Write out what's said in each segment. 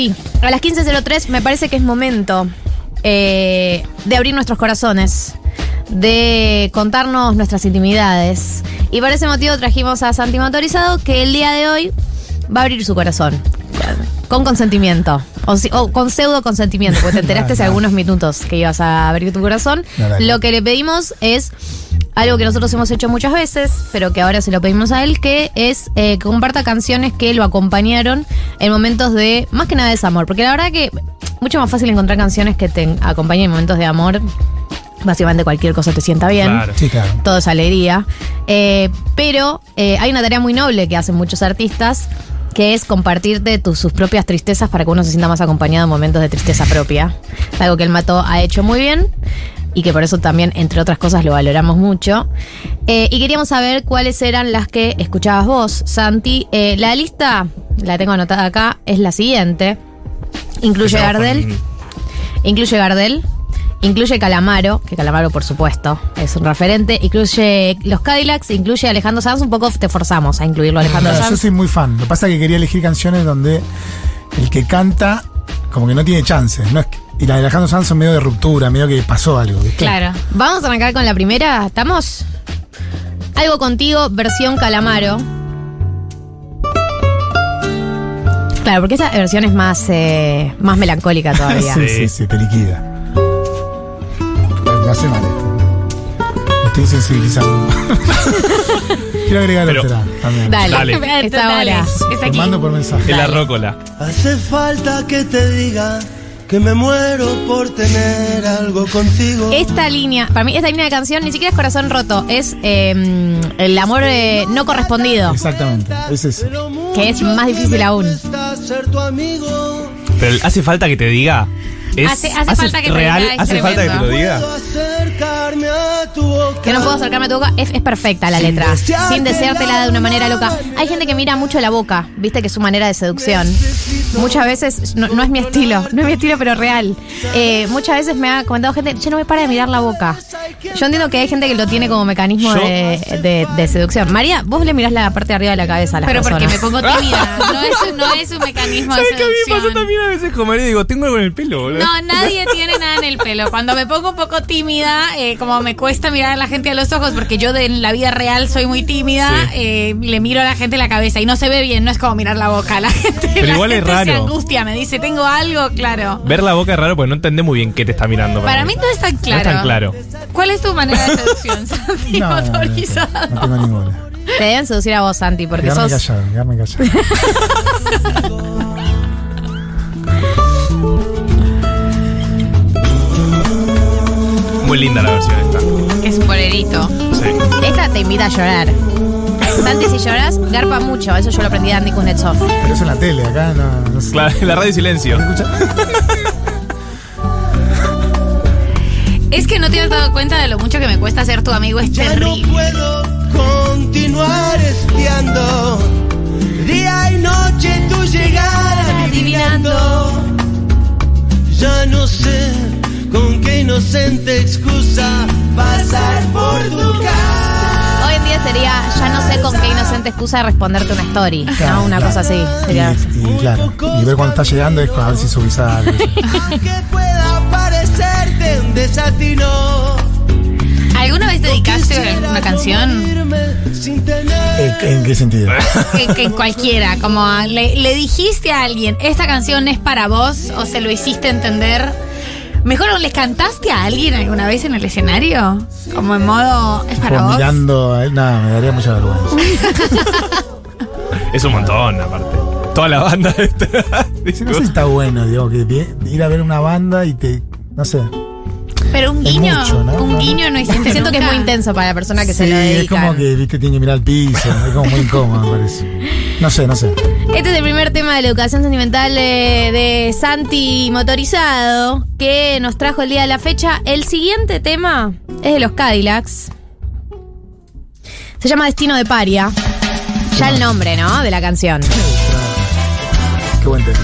sí, a las 15.03 me parece que es momento eh, de abrir nuestros corazones, de contarnos nuestras intimidades. Y por ese motivo trajimos a Santi Motorizado que el día de hoy va a abrir su corazón. Con consentimiento. O, si- o con pseudo consentimiento, porque te enteraste hace No, no. algunos minutos que ibas a abrir tu corazón. No. Lo que le pedimos es algo que nosotros hemos hecho muchas veces, pero que ahora se lo pedimos a él, que es eh, que comparta canciones que lo acompañaron en momentos de, más que nada, desamor. Porque la verdad que mucho más fácil encontrar canciones que te acompañen en momentos de amor. Básicamente cualquier cosa te sienta bien Claro. Sí, claro. todo es alegría. Eh, pero eh, hay una tarea muy noble que hacen muchos artistas, que es compartirte tus, sus propias tristezas para que uno se sienta más acompañado en momentos de tristeza propia. Algo que el Mato ha hecho muy bien y que por eso también, entre otras cosas, lo valoramos mucho. Eh, y queríamos saber cuáles eran las que escuchabas vos, Santi. Eh, la lista, la tengo anotada acá, es la siguiente. Incluye con- Gardel. Incluye Gardel. Incluye Calamaro, que Calamaro por supuesto es un referente. Incluye los Cadillacs, incluye Alejandro Sanz. Un poco te forzamos a incluirlo Alejandro No, yo Sanz. soy muy fan. Lo que pasa es que quería elegir canciones donde el que canta como que no tiene chances. No es que- y la de Alejandro Sanz son medio de ruptura, medio que pasó algo. ¿viste? Claro. Vamos a arrancar con la primera. ¿Estamos? Algo contigo, versión Calamaro. Claro, porque esa versión es más, eh, más melancólica todavía. Sí, sí, Sí. te liquida. Me hace mal esto. Me estoy sensibilizando. Quiero agregar Pero- otra también. Dale, Dale. es ahora. Es Te mando por mensaje. Es la rócola. Hace falta que te diga que me muero por tener algo contigo. Esta línea, para mí, esta línea de canción ni siquiera es corazón roto, es eh, el amor eh, no correspondido. Exactamente. Es eso. Que es más difícil aún. Ser tu amigo. Pero hace falta que te diga. Es, Hace- hace falta que te real, diga, es hace falta que te lo diga. Que no puedo acercarme a tu boca, es, es perfecta la Sin letra. Sin deseártela de una manera loca. Hay gente que mira mucho la boca, viste que es su manera de seducción. Muchas veces, no, no es mi estilo, no es mi estilo, pero real. Eh, muchas veces me ha comentado gente, yo no me para de mirar la boca. Yo entiendo que hay gente que lo tiene como mecanismo de, de- de seducción. María, vos le mirás la parte de arriba de la cabeza a las Pero porque personas. me pongo tímida. No es, no es un mecanismo de ¿Sabes qué a mí me pasa seducción. también a veces con María? Digo, tengo algo en el pelo, boludo. No, nadie tiene nada en el pelo. Cuando me pongo un poco tímida, eh, como me cuesta mirar a la gente a los ojos, porque yo de, en la vida real soy muy tímida, Sí. eh, le miro a la gente la cabeza y no se ve bien, no es como mirar la boca. La gente, Pero la igual es gente se raro. angustia, me dice, tengo algo, claro. Ver la boca es raro porque no entendés muy bien qué te está mirando. Para mí no es tan No claro. es tan claro. ¿Cuál es tu manera de seducción, Santi No, no, no, no, motorizado? no tengo ninguna. Te deben seducir a vos, Santi, porque Quedarme sos. callado, quedarme callado. Muy linda la versión esta. Es un bolerito. Sí. Esta te invita a llorar. Santi, si lloras, garpa mucho. Eso yo lo aprendí de Andy Kuznetsov. Pero eso en la tele, acá no, no sé. Claro, la radio silencio. Es que no te has dado cuenta de lo mucho que me cuesta ser tu amigo, es Ya no puedo continuar espiando. Día y noche tu llegar adivinando. Ya no sé con qué inocente excusa pasar por tu casa. Hoy en día sería, ya no sé con qué inocente excusa responderte una story, Claro, ¿no? Una claro. cosa así. Sería. Y, y claro, y ver cuando está llegando es a ver si subís algo. Que pueda parecerte un desatino. ¿Alguna vez dedicaste una canción? ¿En, qué sentido? Que, cualquiera, como le dijiste a alguien, esta canción es para vos, o se lo hiciste entender. Mejor, ¿o ¿les cantaste a alguien alguna vez en el escenario? Como en modo, es para Como vos. mirando nada, me daría mucha vergüenza. Es un montón, aparte. Toda la banda esta. Sí, no sé si está bueno, digo, que ir a ver una banda y te. No sé. Pero un Es guiño, mucho, ¿no? un guiño no hiciste Siento que es muy intenso para la persona que sí, se lo es dedica. como que, viste, tiene que mirar al piso. Es como muy incómodo, me parece. No sé, no sé. Este es el primer tema de la educación sentimental eh, de Santi Motorizado que nos trajo el día de la fecha. El siguiente tema es de los Cadillacs. Se llama Destino de Paria. Ya el nombre, ¿no? De la canción. Qué buen tema.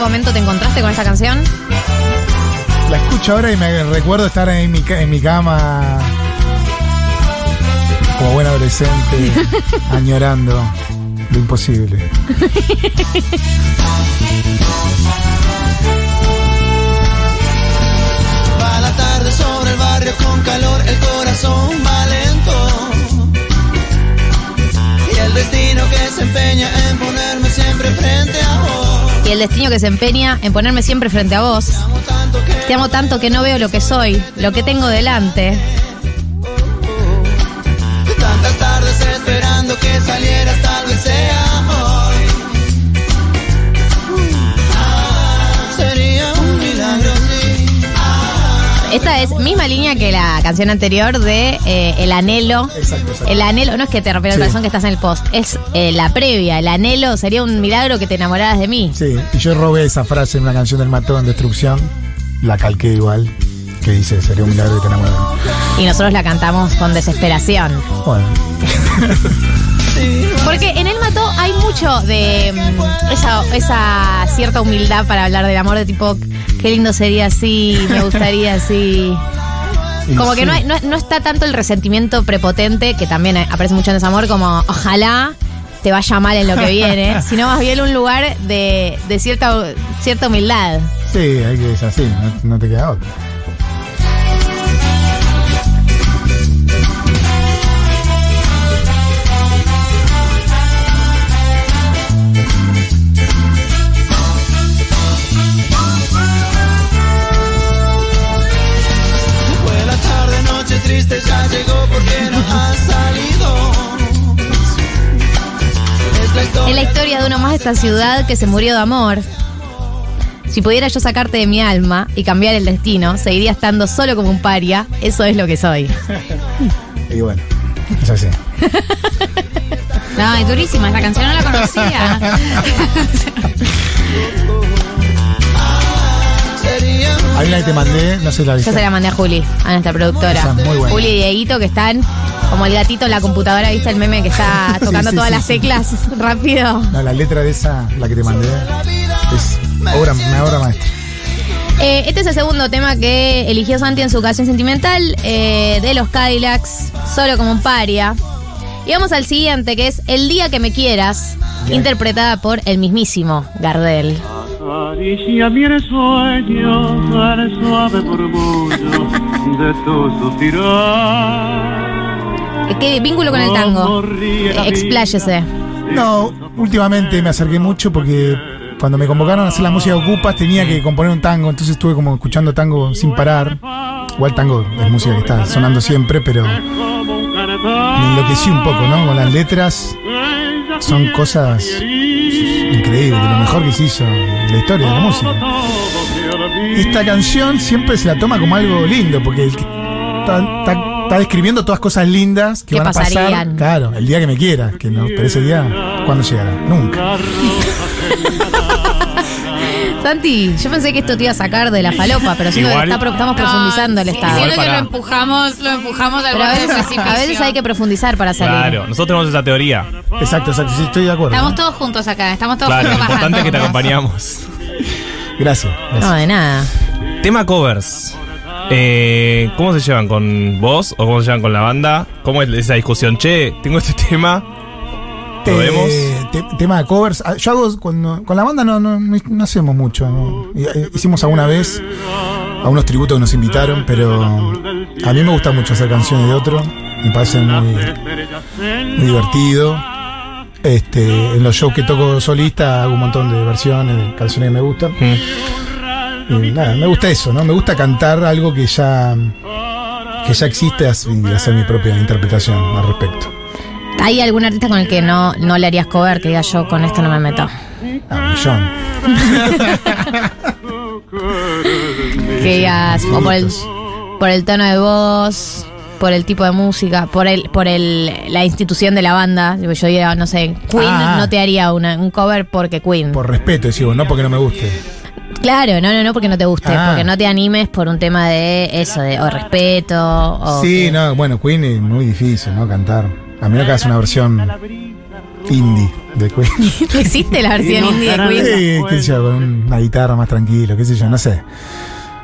¿Te acordás en qué momento te encontraste con esta canción? La escucho ahora y me recuerdo estar en mi, en mi cama como buen adolescente, añorando lo imposible. Va la tarde sobre el barrio con calor, el corazón va lento. Y el destino que se empeña en ponerme siempre frente a vos. Y el destino que se empeña en ponerme siempre frente a vos. Te amo tanto que no veo lo que soy, lo que tengo delante. tantas tardes esperando que salieras, tal vez sea Esta es misma línea que la canción anterior de eh, El Anhelo. Exacto, exacto. El anhelo, no es que te rompiera el Sí. corazón que estás en el post, es eh, la previa. El anhelo sería un milagro que te enamoraras de mí. Sí, y yo robé esa frase en una canción del Mató en Destrucción, la calqué igual, que dice, sería un milagro que te enamores. Y nosotros la cantamos con desesperación. Bueno, Porque en El Mató hay mucho de mm, esa, esa cierta humildad para hablar del amor, de tipo, qué lindo sería así, me gustaría así. Como que no, hay- no, no está tanto el resentimiento prepotente, que también aparece mucho en desamor, como ojalá te vaya mal en lo que viene, sino más bien un lugar de, de cierta, cierta humildad. Sí, hay que es así, no, no te queda otra. Ya llegó porque no ha salido. Es la historia. Es la historia de uno más de esta ciudad que se murió de amor. Si pudiera yo sacarte de mi alma y cambiar el destino, seguiría estando solo como un paria. Eso es lo que soy. Y bueno, es así. No, es durísima, esa canción no la conocía. Hay una que te mandé, no sé la Yo viste. se la mandé a Juli, a nuestra productora. Esa es muy buena. Juli y Dieguito que están como el gatito en la computadora, ¿viste el meme que está tocando sí, todas sí, las teclas rápido? No, la letra de esa, la que te mandé, es obra, una obra maestra. Eh, este es el segundo tema que eligió Santi en su ocasión sentimental eh, de los Cadillacs, solo como un paria. Y vamos al siguiente, que es El día que me quieras, Bien. interpretada por el mismísimo Gardel. Acaricia mi sueño al suave murmullo de tu suspirar. ¿Qué vínculo con el tango? Expláyese. No, últimamente me acerqué mucho porque cuando me convocaron a hacer la música de Ocupas tenía que componer un tango, entonces estuve como escuchando tango sin parar. Igual tango es música que está sonando siempre, pero me enloquecí un poco, ¿no? Con las letras son cosas de lo mejor que se hizo en la historia de la música. Esta canción siempre se la toma como algo lindo, porque está, está- está describiendo todas cosas lindas que Que van a pasar. pasarían. Claro, el día que me quiera, que no, pero ese día, ¿cuándo llegará? Nunca. Santi, yo pensé que esto te iba a sacar de la falopa, pero siento que Igual- está estamos No, profundizando el sí, estado. Igual Siento que para- lo empujamos, lo empujamos al Pero a borde del a veces hay que profundizar para salir. Claro, nosotros tenemos esa teoría. Exacto, exacto, sí, estoy de acuerdo. Estamos todos juntos acá, estamos todos Claro, lo juntos importante es que te bajando. acompañamos. Gracias. gracias. No, de nada. Tema covers. Eh, ¿Cómo se llevan con vos o cómo se llevan con la banda? ¿Cómo es esa discusión? Che, tengo este tema. ¿Lo vemos? Eh, te- tema de covers. Ah, Yo hago cuando, con la banda no, no, no- hacemos mucho. eh, Hicimos alguna vez a unos tributos que nos invitaron, pero a mí me gusta mucho hacer canciones de otro. Me parece muy, muy divertido. Este, en los shows que toco solista hago un montón de versiones de canciones que me gustan. Mm. Y nada, me gusta eso, ¿no? Me gusta cantar algo que ya que ya existe y hacer mi propia interpretación al respecto. ¿Hay algún artista con el que no, no le harías cover que diga yo con esto no me meto? Ah, un millón. Que digas, o por el, por el tono de voz, por el tipo de música, por el, por el, la institución de la banda. Yo diría, no sé, Queen Ah. no te haría una- un cover porque Queen. Por respeto, decimos, no porque no me guste. Claro, no, no, no porque no te guste, Ah. porque no te animes por un tema de eso, de o respeto, o sí, que- no, bueno, Queen es muy difícil, ¿no? Cantar. A menos que hagas una versión indie de Queen. ¿Existe la versión indie de Queen? Sí, qué sé yo, con una guitarra más tranquilo, qué sé yo, no sé.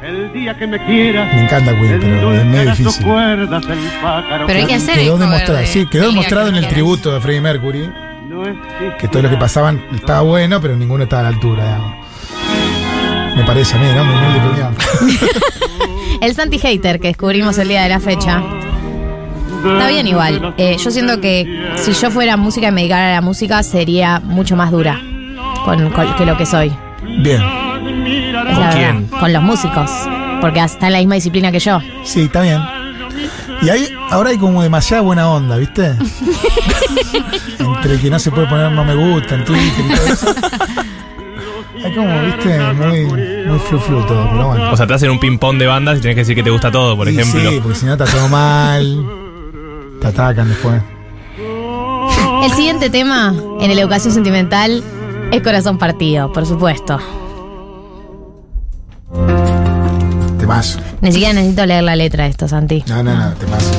El día que me quieras. Me encanta Queen, pero es medio difícil. Pero hay que hacer Quedó demostrado, de sí, quedó demostrado que en el tributo de Freddie Mercury que todo lo que pasaban estaba bueno, pero ninguno estaba a la altura, digamos. Me parece a mí, ¿no? Humilde opinión. El Santi Hater que descubrimos el día de la fecha. Está bien igual. Eh, yo siento que si yo fuera música y me dedicara a la música sería mucho más dura con, con- que lo que soy. Bien. Es la ¿Con verdad. quién? Con los músicos. Porque está en la misma disciplina que yo. Sí, está bien. Y ahí, ahora hay como demasiada buena onda, ¿viste? Entre que no se puede poner no me gusta en Twitter y todo eso. Hay como, viste, muy, muy flu flu todo, pero bueno. O sea, te hacen un ping-pong de bandas y tenés que decir que te gusta todo, por Y ejemplo. Sí, porque si no está todo mal. Te atacan después. El siguiente tema en la educación sentimental es corazón partido, por supuesto. Temazo. Ni siquiera necesito leer la letra de esto, Santi. No, no, no, temazo.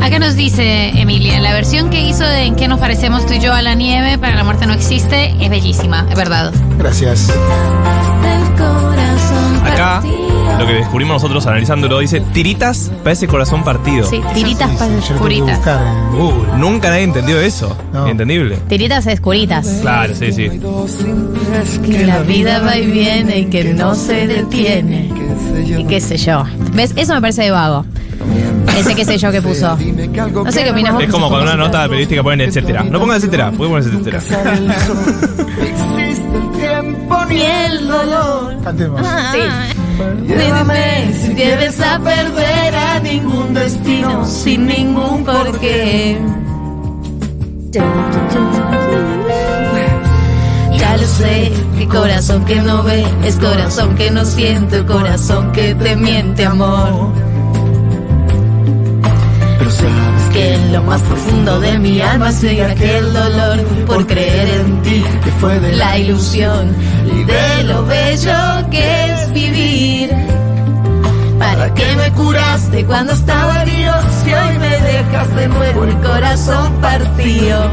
Acá nos dice Emilia, la versión que hizo de En qué nos parecemos tú y yo a la nieve para la muerte no existe es bellísima, es verdad. Gracias. Acá, lo que descubrimos nosotros analizándolo, dice tiritas para ese corazón partido. Sí, tiritas para Curitas. Google. Nunca nadie entendió eso. No. Entendible. Tiritas es curitas. Claro, sí, sí. Que la vida va y viene y que no se detiene. Y qué sé yo. ¿Ves? Eso me parece de vago. Ese qué sé yo que puso. No sé qué opinas vos. Es como cuando una nota periodística ponen etcétera. No pongan etcétera, pueden poner etcétera. Ni el dolor. Cantemos. Sí. Dime si debes a perder a ningún destino sin ningún porqué. Ya lo sé, que corazón que no ve es corazón que no siente, corazón que te miente, amor. Pero sabes Que en lo más profundo de mi alma sigue aquel dolor por creer en ti, que fue de la ilusión y de lo bello que es vivir. ¿Para qué me curaste cuando estaba herido si hoy me dejas de nuevo el corazón partido?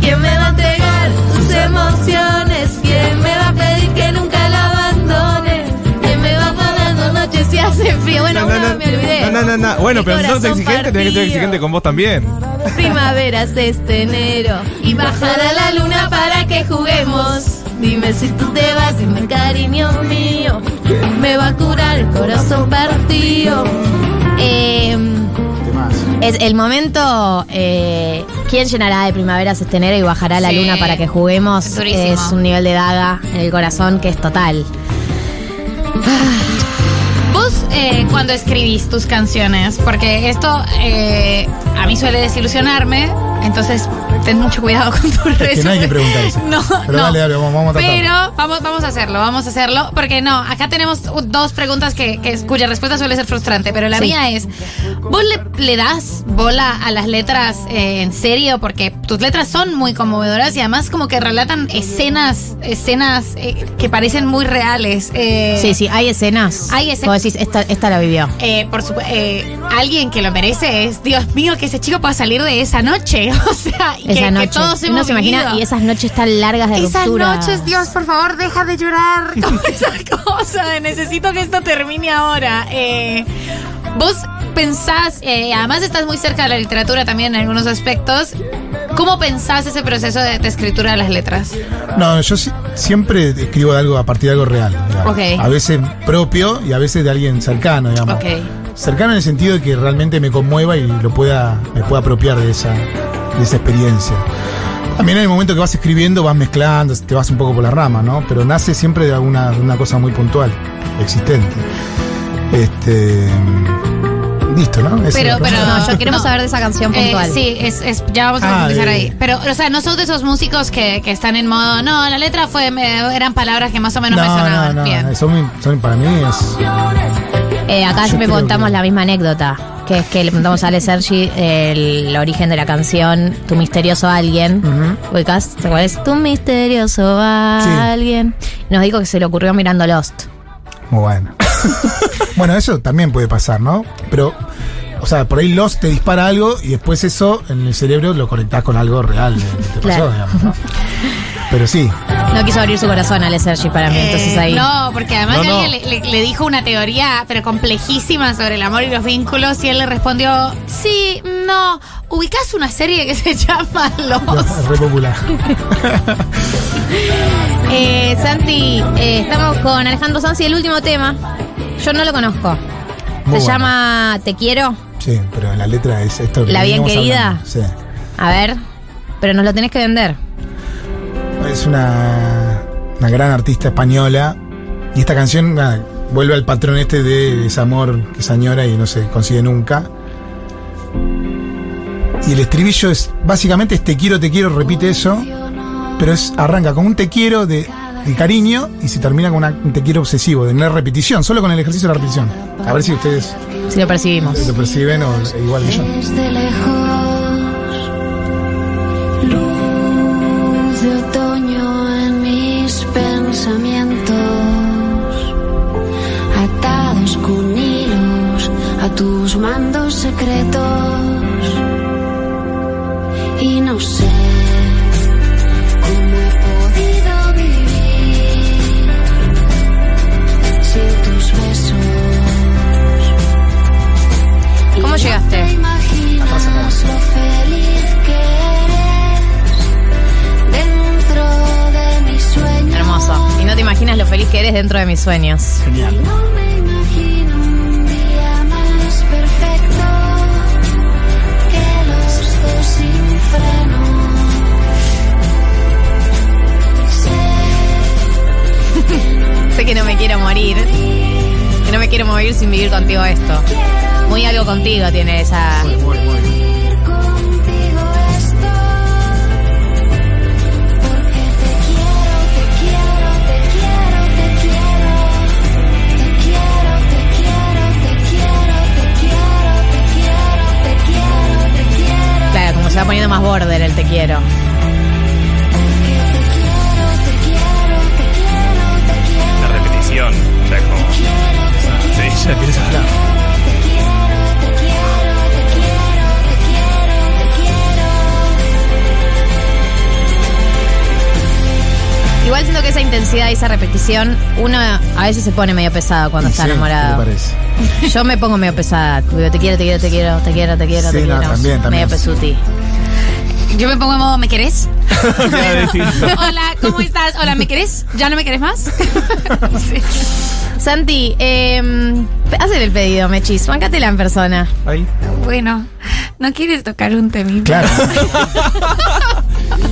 ¿Quién me va a entregar sus emociones? ¿Quién me va a pedir que nunca la abandone? ¿Quién me va pagando noches si hace frío? Bueno, una me olvidé. no, no, no, no. Bueno, pero si sos exigente, tenés que ser exigente con vos también. Primaveras este enero y bajará la luna para que juguemos. Dime si tú te vas, dime cariño mío, me va a curar el corazón partido. Eh, es el momento. eh, ¿Quién llenará de primaveras este enero y bajará la Sí, luna para que juguemos? es un nivel de daga en el corazón que es total. Vos, eh, cuando escribís tus canciones, porque esto eh, a mí suele desilusionarme, entonces ten mucho cuidado con tu Es que no hay que resumen. preguntar eso. No, Pero no. dale, dale, vamos, vamos a tratar. Pero vamos, vamos a hacerlo, vamos a hacerlo, porque no, acá tenemos dos preguntas que, que- cuya respuesta suele ser frustrante, pero la Sí. mía es, ¿vos le, le das bola a las letras eh, en serio? Porque tus letras son muy conmovedoras y además como que relatan escenas, escenas eh, que parecen muy reales. eh, Sí, sí, hay escenas. Hay escenas. Decís, esta, esta la vivió. eh, por supu- eh, alguien que lo merece es Dios mío que ese chico pueda salir de esa noche o sea y que, Esa que noche. todos Uno hemos se imagina, vivido. y esas noches tan largas de esas ruptura. noches Dios por favor deja de llorar como esa cosa de necesito que esto termine ahora Eh, vos pensás eh, además estás muy cerca de la literatura también en algunos aspectos ¿cómo pensás ese proceso de, de escritura de las letras? No, yo si- siempre escribo de algo a partir de algo real. digamos. Ok. A veces propio y a veces de alguien cercano, digamos. Ok. Cercano en el sentido de que realmente me conmueva y lo pueda, me pueda apropiar de esa, de esa experiencia. También en el momento que vas escribiendo vas mezclando, te vas un poco por la rama, ¿no? Pero nace siempre de alguna de una cosa muy puntual, existente. Este. Listo, ¿no? Es Pero- pero-. No, yo queremos No. saber de esa canción Eh, puntual. sí, es, es- ya vamos a Ah, profundizar de- ahí. Pero, o sea, no sos de esos músicos que, que están en modo, no, la letra fue, me- eran palabras que más o menos me sonaban no, no, bien. son, son- para mí es. Eh, acá Yo siempre contamos que- la misma anécdota, que es que le preguntamos a Ale Sergi el origen de la canción Tu misterioso alguien. Ujú. ¿Ubicás? ¿Te acuerdas? Tu misterioso Sí. alguien. Nos dijo que se le ocurrió mirando Lost. Muy bueno. bueno, eso también puede pasar, ¿no? Pero O sea, por ahí los te dispara algo y después eso en el cerebro lo conectás con algo real que te pasó, Claro. digamos, ¿no? Pero sí, No quiso abrir su corazón al Sergi para mí, entonces Eh, ahí. No, porque además No, alguien le, le- le dijo una teoría, pero complejísima sobre el amor y los vínculos, y él le respondió, sí, no, ubicás una serie que se llama Los. re popular. Eh, Santi, eh, estamos con Alejandro Sanz y el último tema. Yo no lo conozco. Muy Se bueno. llama Te quiero. Sí, pero la letra es esto. que ¿La bien querida? hablando. Sí. A ver. Pero nos lo tenés que vender. Es una, una gran artista española. Y esta canción nada, vuelve al patrón este de desamor que se añora y no se consigue nunca. Y el estribillo es básicamente es te quiero, te quiero, repite eso. Pero es arranca con un te quiero de, de cariño y se termina con una- un te quiero obsesivo, de no repetición, solo con el ejercicio de la repetición. A ver si ustedes Si lo percibimos. lo perciben o igual que yo. Desde lejos, luz de tus mandos secretos. Y no sé cómo he podido vivir sin tus besos. Y ¿Cómo no llegaste? te imaginas lo feliz que eres dentro de mis sueños. Hermoso. Y no te imaginas lo feliz que eres dentro de mis sueños. Genial. Sé que no me quiero morir. Que no me quiero morir sin vivir contigo esto. Muy algo contigo tiene esa. vivir contigo esto. Porque te quiero, te quiero, te quiero, te quiero. Te quiero, te quiero, te quiero, te quiero, te quiero, te quiero, te quiero. Claro, como se va poniendo más border el te quiero. Intensidad y esa repetición, uno a veces se pone medio pesado cuando Y está sí, ¿qué enamorado. te parece? Yo me pongo medio pesada. Digo, Te quiero, te quiero, te quiero, te quiero, te quiero, Sí, te no, quiero. también, también. Medio pesuti. Yo me pongo en modo, ¿me querés? Hola, ¿cómo estás? Hola, ¿me querés? ¿Ya no me querés más? Sí. Santi, eh, hazle el pedido, Mechis. Bancatela en persona. Ahí. Bueno, ¿no quieres tocar un temita? Claro.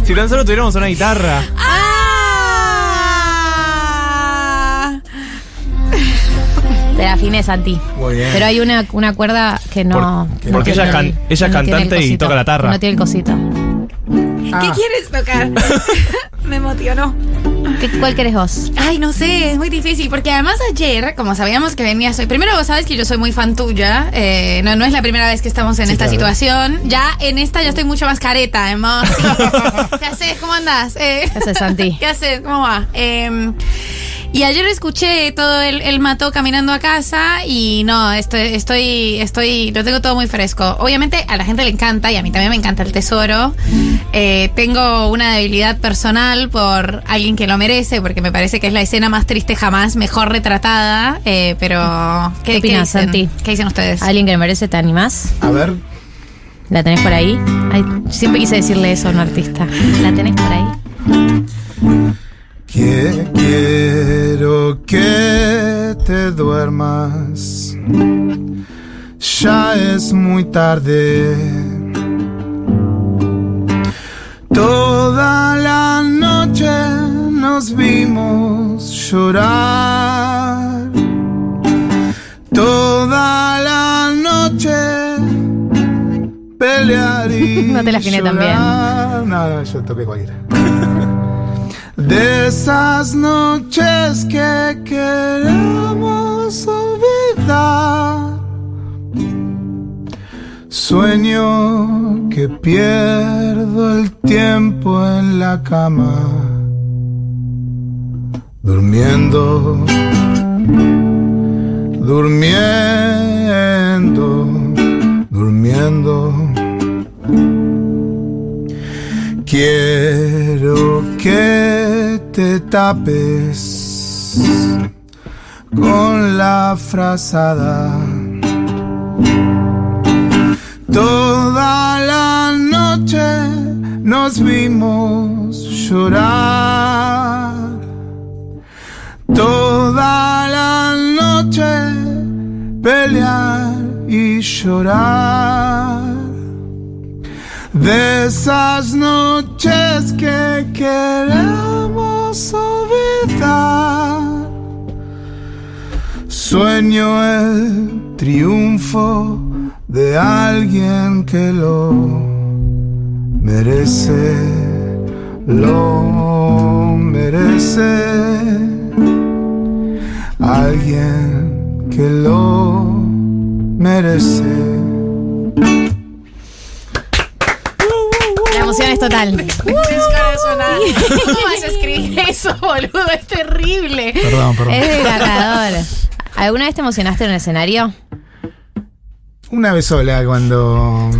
Si tan solo tuviéramos una guitarra. ¡Ah! Te la afiné, Santi. Muy bien. Pero hay una, una cuerda que no. Por- no porque ella es can- el- ella es que no tiene el cantante y toca la tarra. No tiene el cosito. ¿Qué Ah. quieres tocar? me emocionó. ¿Qué- ¿Cuál querés vos? Ay, no sé, es muy difícil, porque además ayer, como sabíamos que venías hoy, primero vos sabes que yo soy muy fan tuya, eh, no, no es la primera vez que estamos en Sí, esta claro. situación, ya en esta ya estoy mucho más careta, además. Sí. ¿Qué haces? ¿Cómo andás? Eh, ¿Qué haces, Santi? ¿Qué haces? ¿Cómo va? Eh, y ayer escuché todo el, el mató caminando a casa y no, estoy, estoy, estoy, lo tengo todo muy fresco. Obviamente a la gente le encanta y a mí también me encanta el tesoro. Eh, tengo una debilidad personal por alguien que lo merece, porque me parece que es la escena más triste jamás, mejor retratada. eh, pero, ¿Qué opinas, dicen? Santi? ¿Qué dicen ustedes? ¿Alguien que le merece te animás? A ver, ¿La tenés por ahí? Ay, siempre quise decirle eso a un artista. ¿La tenés por ahí? Que quiero que te duermas. Ya es muy tarde. Toda la noche nos vimos llorar. Toda la noche pelear y No te la llorar. No, no, yo toqué cualquiera. De esas noches que queremos olvidar. Sueño que pierdo el tiempo en la cama. Durmiendo. Durmiendo. durmiendo. Quiero que te tapes con la frazada. Toda la noche nos vimos llorar. Toda la noche pelear y llorar. De esas noches que queremos olvidar. Sueño el triunfo de alguien que lo merece, lo merece. Alguien que lo merece. Total. ¿Cómo vas a escribir eso, boludo? Es terrible. Perdón, perdón. Es desgarrador. ¿Alguna vez te emocionaste en un escenario? Una vez sola cuando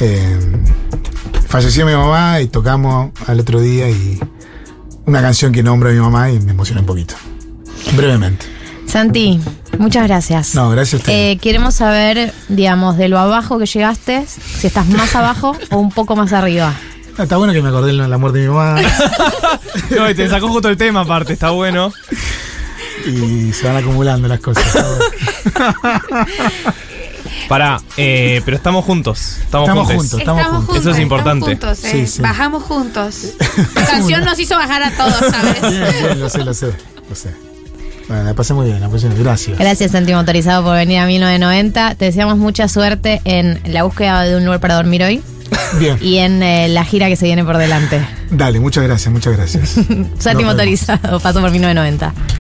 eh, falleció mi mamá y tocamos al otro día y una canción que nombra a mi mamá y me emocioné un poquito. Brevemente. Santi, muchas gracias. No, gracias a usted. Eh, queremos saber, digamos, de lo abajo que llegaste, si estás más abajo o un poco más arriba. Ah, está bueno que me acordé de la muerte de mi mamá No, y te sacó justo el tema aparte, está bueno. y se van acumulando las cosas. Pará, eh, pero estamos juntos. Estamos, Estamos juntos. Estamos juntos. Eso es importante. Juntos, Sí, eh. sí. Bajamos juntos. La canción nos hizo bajar a todos, ¿sabes? Bien, bien, lo sé, lo sé, lo sé. Bueno, la pasé muy bien, la pasé muy bien. Gracias. Gracias, Santi Motorizado, por venir a 1990. Te deseamos mucha suerte en la búsqueda de un lugar para dormir hoy Bien. y en eh, la gira que se viene por delante. Dale, muchas gracias, muchas gracias. Santi. Motorizado, paso por 1990.